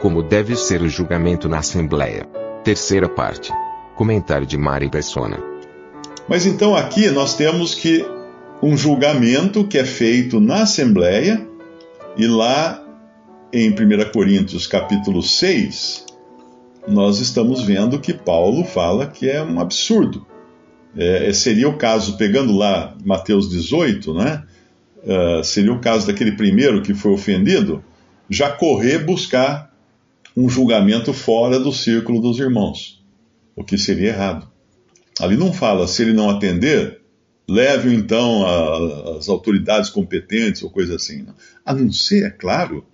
Como deve ser o julgamento na Assembleia? Terceira parte. Comentário de Mari Persona. Mas então aqui nós temos que um julgamento que é feito na Assembleia e lá em 1 Coríntios capítulo 6, nós estamos vendo que Paulo fala que é um absurdo. É, seria o caso, pegando lá Mateus 18, né? Uh, seria o caso daquele primeiro que foi ofendido, já correr buscar um julgamento fora do círculo dos irmãos, o que seria errado. Ali não fala, se ele não atender, leve-o então às autoridades competentes ou coisa assim. Não. A não ser, é claro,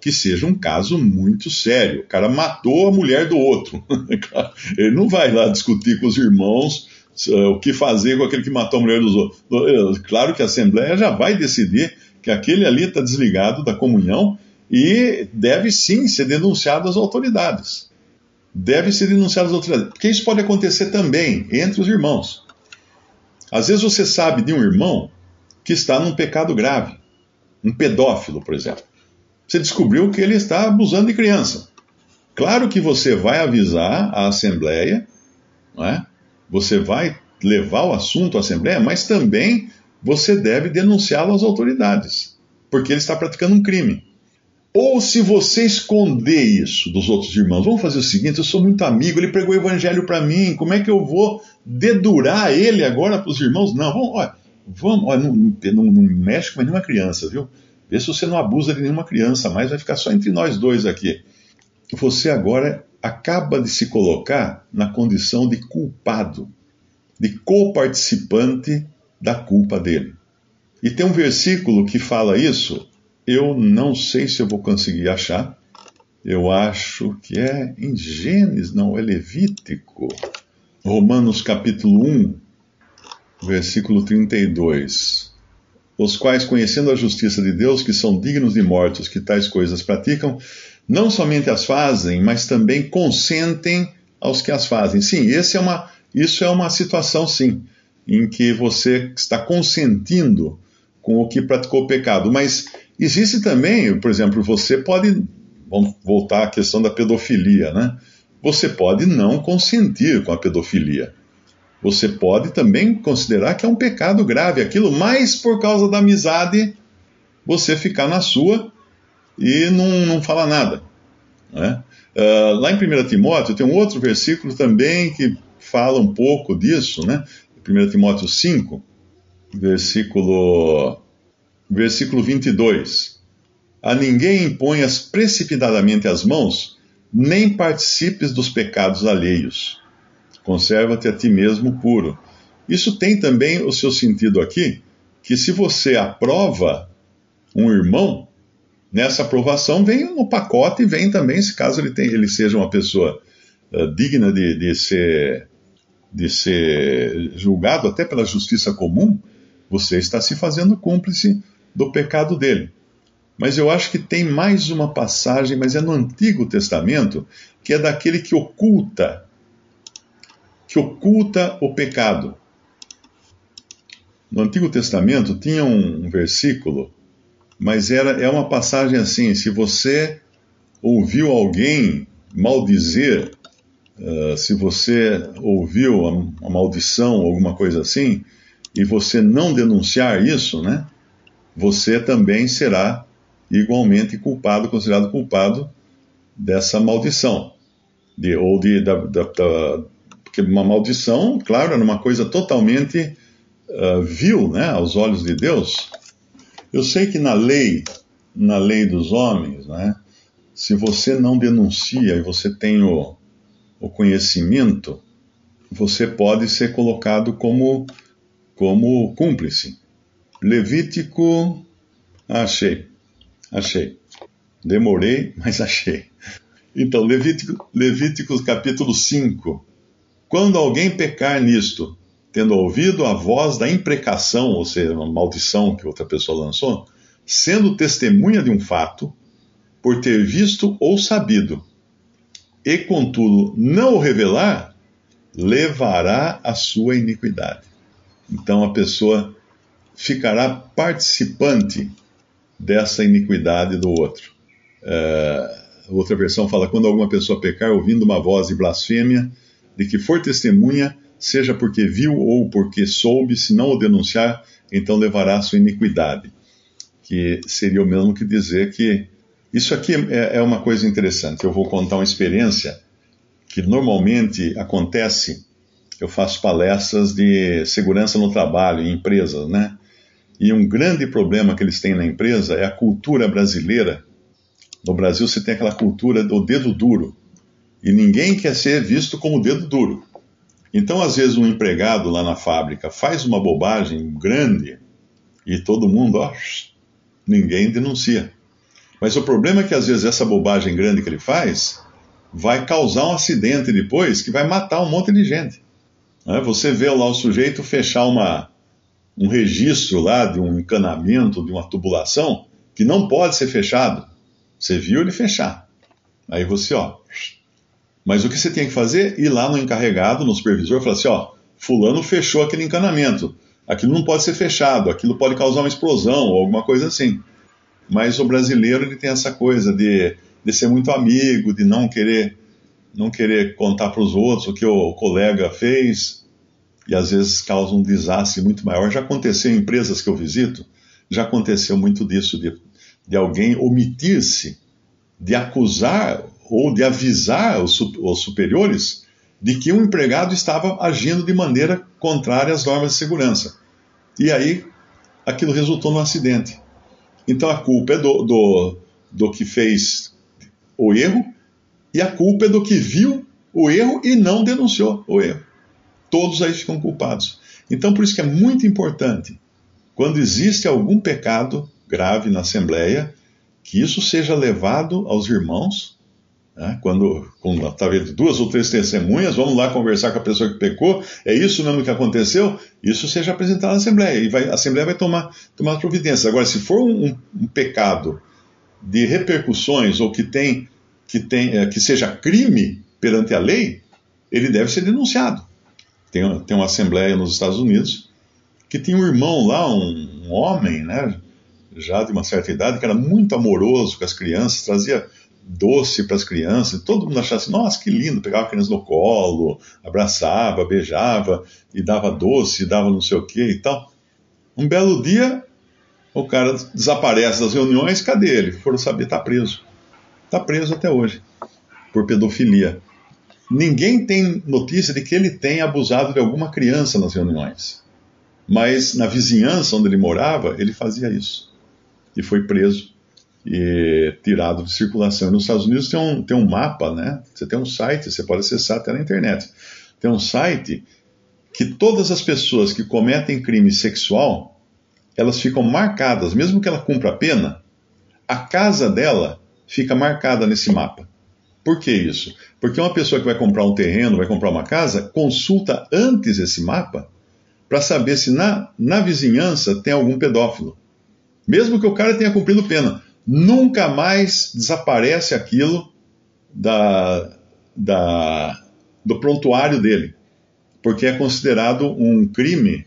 que seja um caso muito sério. O cara matou a mulher do outro. Ele não vai lá discutir com os irmãos uh, o que fazer com aquele que matou a mulher dos outros. Eh, claro que a Assembleia já vai decidir que aquele ali está desligado da comunhão e deve sim ser denunciado às autoridades. Deve ser denunciado às autoridades. Porque isso pode acontecer também entre os irmãos. Às vezes você sabe de um irmão que está num pecado grave, um pedófilo, por exemplo você descobriu que ele está abusando de criança. Claro que você vai avisar a Assembleia, não é? você vai levar o assunto à Assembleia, mas também você deve denunciá-lo às autoridades, porque ele está praticando um crime. Ou se você esconder isso dos outros irmãos, vamos fazer o seguinte: eu sou muito amigo, ele pregou o evangelho para mim, como é que eu vou dedurar ele agora para os irmãos? Não, vamos, olha, vamos, olha, não, não, não mexe com nenhuma criança, viu? Vê se você não abusa de nenhuma criança mais, vai ficar só entre nós dois aqui. Você agora acaba de se colocar na condição de culpado, de coparticipante da culpa dele. E tem um versículo que fala isso, eu não sei se eu vou conseguir achar, eu acho que é em Gênesis, não, é Levítico. Romanos capítulo 1, versículo 32 os quais, conhecendo a justiça de Deus, que são dignos de morte os que tais coisas praticam, não somente as fazem, mas também consentem aos que as fazem. Sim, é uma, isso é uma situação, sim, em que você está consentindo com o que praticou o pecado. Mas existe também, por exemplo, você pode, vamos voltar à questão da pedofilia, né? Você pode não consentir com a pedofilia você pode também considerar que é um pecado grave aquilo, mas por causa da amizade, você ficar na sua e não, não falar nada. Né? Uh, lá em 1 Timóteo tem um outro versículo também que fala um pouco disso, né? 1 Timóteo 5, versículo, versículo 22. A ninguém imponhas precipitadamente as mãos, nem participes dos pecados alheios Conserva-te a ti mesmo puro. Isso tem também o seu sentido aqui, que se você aprova um irmão, nessa aprovação vem no pacote e vem também, se caso ele, tem, ele seja uma pessoa uh, digna de, de, ser, de ser julgado até pela justiça comum, você está se fazendo cúmplice do pecado dele. Mas eu acho que tem mais uma passagem, mas é no Antigo Testamento, que é daquele que oculta que oculta o pecado. No Antigo Testamento tinha um versículo, mas era é uma passagem assim: se você ouviu alguém maldizer, uh, se você ouviu a, maldição, alguma coisa assim, e você não denunciar isso, né? Você também será igualmente culpado, considerado culpado dessa maldição, de, ou de, da, da, da porque uma maldição, claro, era uma coisa totalmente uh, vil né, aos olhos de Deus. Eu sei que na lei, na lei dos homens, né, se você não denuncia e você tem o, o conhecimento, você pode ser colocado como, como cúmplice. Levítico, achei. Achei. Demorei, mas achei. Então, Levítico, Levíticos capítulo 5. Quando alguém pecar nisto, tendo ouvido a voz da imprecação, ou seja, uma maldição que outra pessoa lançou, sendo testemunha de um fato, por ter visto ou sabido, e contudo não o revelar, levará a sua iniquidade. Então a pessoa ficará participante dessa iniquidade do outro. Uh, outra versão fala: quando alguma pessoa pecar ouvindo uma voz de blasfêmia, de que for testemunha, seja porque viu ou porque soube, se não o denunciar, então levará sua iniquidade. Que seria o mesmo que dizer que. Isso aqui é, é uma coisa interessante. Eu vou contar uma experiência que normalmente acontece. Eu faço palestras de segurança no trabalho em empresas, né? E um grande problema que eles têm na empresa é a cultura brasileira. No Brasil, você tem aquela cultura do dedo duro. E ninguém quer ser visto como dedo duro. Então, às vezes, um empregado lá na fábrica faz uma bobagem grande e todo mundo, ó, ninguém denuncia. Mas o problema é que, às vezes, essa bobagem grande que ele faz vai causar um acidente depois que vai matar um monte de gente. Né? Você vê lá o sujeito fechar uma, um registro lá de um encanamento, de uma tubulação, que não pode ser fechado. Você viu ele fechar. Aí você, ó. Mas o que você tem que fazer? Ir lá no encarregado, no supervisor, e falar assim: ó, Fulano fechou aquele encanamento. Aquilo não pode ser fechado, aquilo pode causar uma explosão ou alguma coisa assim. Mas o brasileiro ele tem essa coisa de, de ser muito amigo, de não querer não querer contar para os outros o que o colega fez e às vezes causa um desastre muito maior. Já aconteceu em empresas que eu visito, já aconteceu muito disso, de, de alguém omitir-se de acusar ou de avisar os, os superiores de que um empregado estava agindo de maneira contrária às normas de segurança. E aí aquilo resultou num acidente. Então a culpa é do, do, do que fez o erro e a culpa é do que viu o erro e não denunciou o erro todos aí ficam culpados. Então, por isso que é muito importante, quando existe algum pecado grave na Assembleia, que isso seja levado aos irmãos. Né? Quando, quando tá vendo duas ou três testemunhas, vamos lá conversar com a pessoa que pecou, é isso mesmo que aconteceu, isso seja apresentado na Assembleia, e vai, a Assembleia vai tomar, tomar providências. Agora, se for um, um pecado de repercussões ou que, tem, que, tem, é, que seja crime perante a lei, ele deve ser denunciado. Tem, tem uma assembleia nos Estados Unidos que tinha um irmão lá, um, um homem, né, já de uma certa idade, que era muito amoroso com as crianças, trazia doce para as crianças, todo mundo achava assim, nossa, que lindo, pegava a criança no colo, abraçava, beijava, e dava doce, e dava não sei o que e tal. Um belo dia, o cara desaparece das reuniões, cadê ele? Foram saber, está preso. Está preso até hoje, por pedofilia. Ninguém tem notícia de que ele tenha abusado de alguma criança nas reuniões. Mas na vizinhança onde ele morava, ele fazia isso. E foi preso e tirado de circulação. E nos Estados Unidos tem um, tem um mapa, né? Você tem um site, você pode acessar até na internet. Tem um site que todas as pessoas que cometem crime sexual, elas ficam marcadas, mesmo que ela cumpra a pena, a casa dela fica marcada nesse mapa. Por que isso? Porque uma pessoa que vai comprar um terreno, vai comprar uma casa, consulta antes esse mapa para saber se na, na vizinhança tem algum pedófilo. Mesmo que o cara tenha cumprido pena, nunca mais desaparece aquilo da, da, do prontuário dele, porque é considerado um crime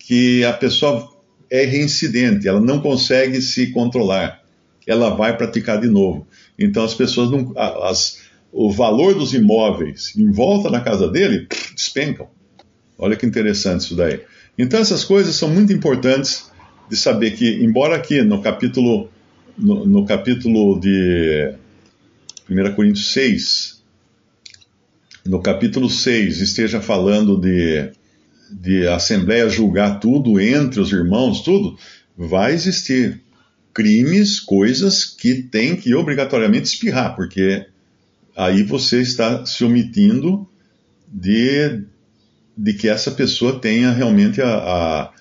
que a pessoa é reincidente, ela não consegue se controlar, ela vai praticar de novo. Então as pessoas não. As, o valor dos imóveis em volta da casa dele despencam. Olha que interessante isso daí. Então essas coisas são muito importantes de saber que, embora aqui no capítulo, no, no capítulo de 1 Coríntios 6, no capítulo 6 esteja falando de, de assembleia julgar tudo entre os irmãos, tudo, vai existir crimes, coisas que tem que obrigatoriamente espirrar, porque aí você está se omitindo de, de que essa pessoa tenha realmente a, a,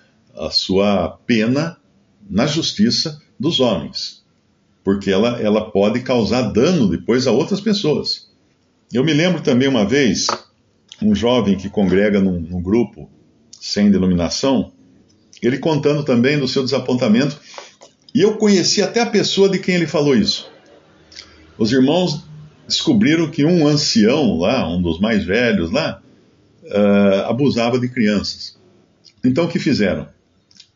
a sua pena na justiça dos homens. porque ela, ela pode causar dano depois a outras pessoas. Eu me lembro também uma vez, um jovem que congrega num, num grupo sem denominação, ele contando também do seu desapontamento, e eu conheci até a pessoa de quem ele falou isso. Os irmãos descobriram que um ancião lá, um dos mais velhos lá, uh, abusava de crianças. Então o que fizeram?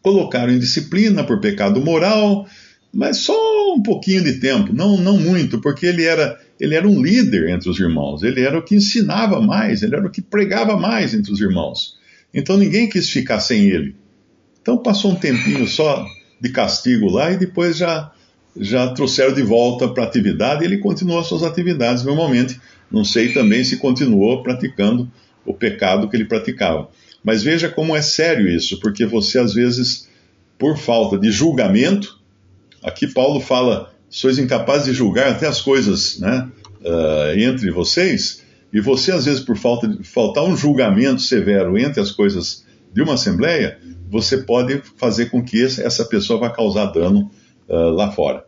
Colocaram em disciplina por pecado moral, mas só um pouquinho de tempo, não, não muito, porque ele era, ele era um líder entre os irmãos, ele era o que ensinava mais, ele era o que pregava mais entre os irmãos. Então ninguém quis ficar sem ele. Então passou um tempinho só de castigo lá e depois já, já trouxeram de volta para a atividade e ele continuou as suas atividades normalmente. Não sei também se continuou praticando o pecado que ele praticava. Mas veja como é sério isso, porque você às vezes, por falta de julgamento, aqui Paulo fala, sois incapazes de julgar até as coisas né, uh, entre vocês, e você às vezes por falta de faltar um julgamento severo entre as coisas de uma assembleia, você pode fazer com que essa pessoa vá causar dano uh, lá fora.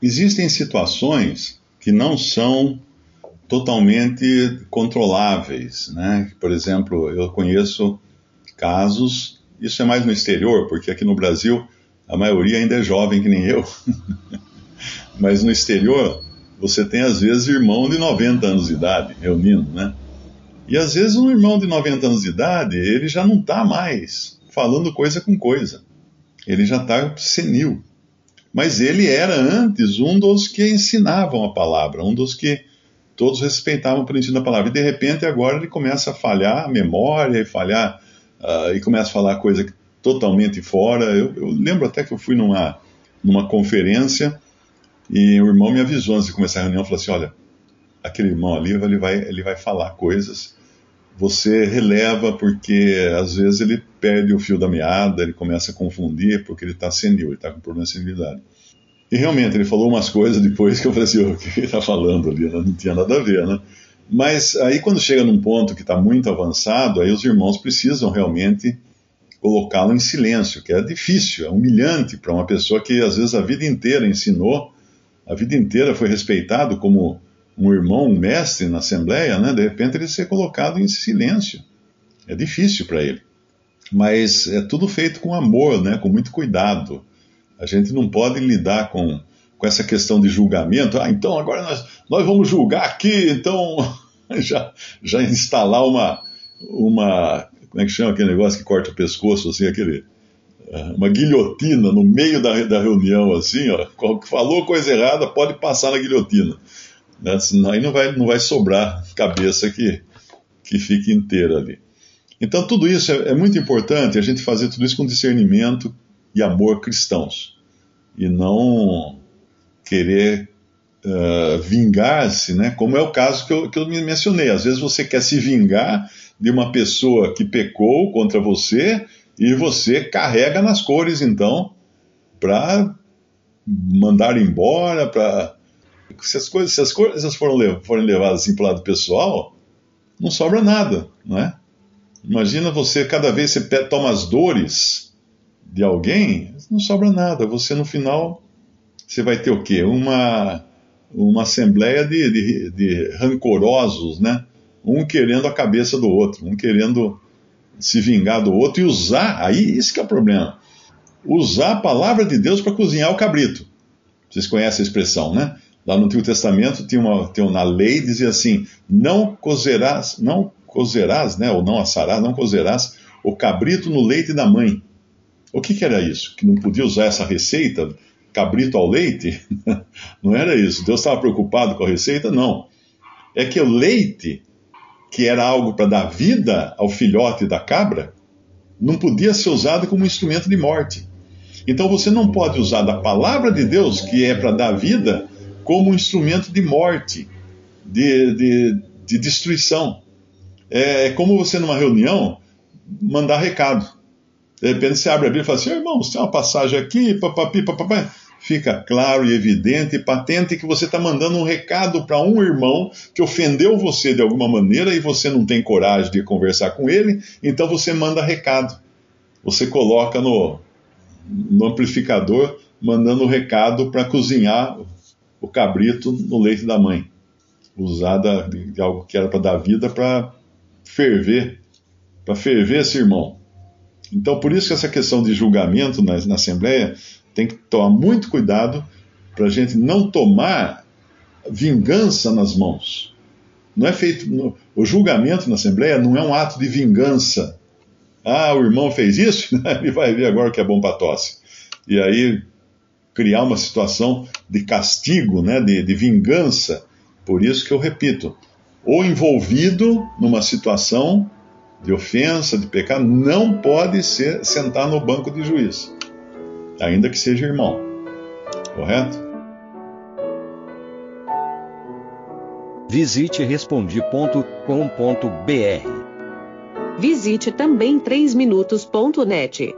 Existem situações que não são totalmente controláveis, né? Por exemplo, eu conheço casos, isso é mais no exterior, porque aqui no Brasil a maioria ainda é jovem que nem eu, mas no exterior você tem às vezes irmão de 90 anos de idade reunindo, né? E às vezes um irmão de 90 anos de idade, ele já não está mais falando coisa com coisa. Ele já está senil. Mas ele era antes um dos que ensinavam a palavra, um dos que todos respeitavam por ensino da palavra. E de repente agora ele começa a falhar a memória e falhar uh, e começa a falar coisa totalmente fora. Eu, eu, lembro até que eu fui numa, numa conferência e o irmão me avisou antes de começar a reunião, falou assim, olha, aquele irmão ali ele vai, ele vai falar coisas você releva porque às vezes ele perde o fio da meada, ele começa a confundir porque ele está senil, ele está com problema de senilidade. E realmente, ele falou umas coisas depois que eu falei assim, o que ele está falando ali? Não tinha nada a ver, né? Mas aí quando chega num ponto que está muito avançado, aí os irmãos precisam realmente colocá-lo em silêncio, que é difícil, é humilhante para uma pessoa que às vezes a vida inteira ensinou, a vida inteira foi respeitado como um irmão, um mestre na Assembleia, né, de repente ele ser colocado em silêncio. É difícil para ele. Mas é tudo feito com amor, né, com muito cuidado. A gente não pode lidar com, com essa questão de julgamento. Ah, então agora nós, nós vamos julgar aqui, então já, já instalar uma, uma. Como é que chama aquele negócio que corta o pescoço, assim, aquele ah, uma guilhotina no meio da, da reunião, assim, ó, falou coisa errada, pode passar na guilhotina. Né? Senão aí não vai, não vai sobrar cabeça que, que fique inteira ali. Então, tudo isso é, é muito importante, a gente fazer tudo isso com discernimento e amor cristãos. E não querer uh, vingar-se, né? como é o caso que eu, que eu mencionei. Às vezes você quer se vingar de uma pessoa que pecou contra você e você carrega nas cores, então, para mandar embora, para se as coisas, se as coisas foram, forem levadas assim para o lado pessoal, não sobra nada, não é? Imagina você, cada vez você toma as dores de alguém, não sobra nada. Você, no final, você vai ter o quê? Uma, uma assembleia de, de, de rancorosos, né? Um querendo a cabeça do outro, um querendo se vingar do outro e usar, aí isso que é o problema, usar a palavra de Deus para cozinhar o cabrito. Vocês conhecem a expressão, né? Lá no Antigo Testamento tinha uma, tinha uma lei dizia assim: não cozerás, não cozerás, né, ou não assarás, não cozerás o cabrito no leite da mãe. O que, que era isso? Que não podia usar essa receita, cabrito ao leite? não era isso. Deus estava preocupado com a receita? Não. É que o leite, que era algo para dar vida ao filhote da cabra, não podia ser usado como instrumento de morte. Então você não pode usar da palavra de Deus, que é para dar vida, como um instrumento de morte, de, de, de destruição. É, é, como você, numa reunião, mandar recado. De repente você abre a Bíblia e fala assim: irmão, tem uma passagem aqui, papapi, papapá. Fica claro e evidente e patente que você está mandando um recado para um irmão que ofendeu você de alguma maneira e você não tem coragem de conversar com ele, então você manda recado. Você coloca no, no amplificador mandando recado para cozinhar o cabrito no leite da mãe, usada de algo que era para dar vida para ferver, para ferver esse irmão. Então, por isso que essa questão de julgamento na, na Assembleia tem que tomar muito cuidado para a gente não tomar vingança nas mãos. Não é feito. No, o julgamento na Assembleia não é um ato de vingança. Ah, o irmão fez isso, ele vai ver agora o que é bom para tosse. E aí criar uma situação de castigo, né, de, de vingança. Por isso que eu repito, o envolvido numa situação de ofensa, de pecado, não pode ser, sentar no banco de juiz, ainda que seja irmão. Correto? Visite respondi.com.br. Visite também 3minutos.net.